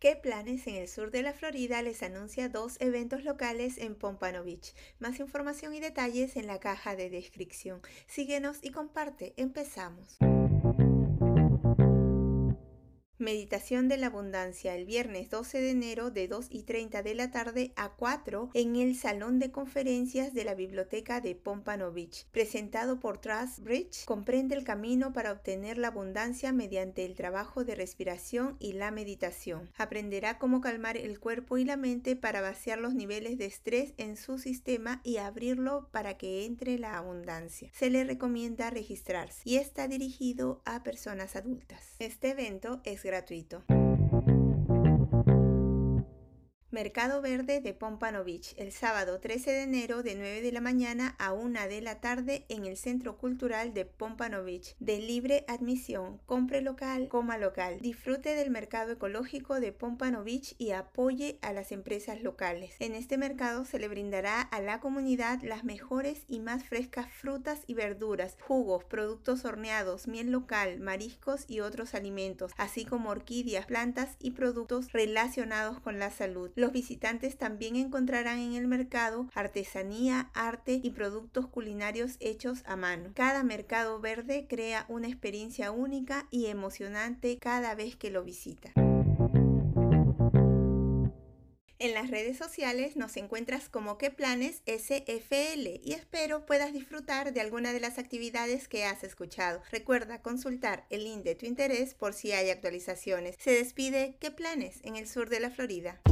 ¿Qué planes en el sur de la Florida les anuncia dos eventos locales en Pompano Beach? Más información y detalles en la caja de descripción. Síguenos y comparte. Empezamos. Meditación de la Abundancia el viernes 12 de enero de 2 y 30 de la tarde a 4 en el Salón de Conferencias de la Biblioteca de Pompano Beach. Presentado por Trust Bridge, comprende el camino para obtener la abundancia mediante el trabajo de respiración y la meditación. Aprenderá cómo calmar el cuerpo y la mente para vaciar los niveles de estrés en su sistema y abrirlo para que entre la abundancia. Se le recomienda registrarse y está dirigido a personas adultas. Este evento es gratuito. Mercado Verde de Pompano el sábado 13 de enero de 9 de la mañana a 1 de la tarde en el Centro Cultural de Pompano. De libre admisión, compre local, coma local. Disfrute del mercado ecológico de Pompano Beach y apoye a las empresas locales. En este mercado se le brindará a la comunidad las mejores y más frescas frutas y verduras, jugos, productos horneados, miel local, mariscos y otros alimentos, así como orquídeas, plantas y productos relacionados con la salud. Los visitantes también encontrarán en el mercado artesanía, arte y productos culinarios hechos a mano. Cada mercado verde crea una experiencia única y emocionante cada vez que lo visita. En las redes sociales nos encuentras como qué planes SFL y espero puedas disfrutar de alguna de las actividades que has escuchado. Recuerda consultar el link de tu interés por si hay actualizaciones. Se despide qué planes en el sur de la Florida.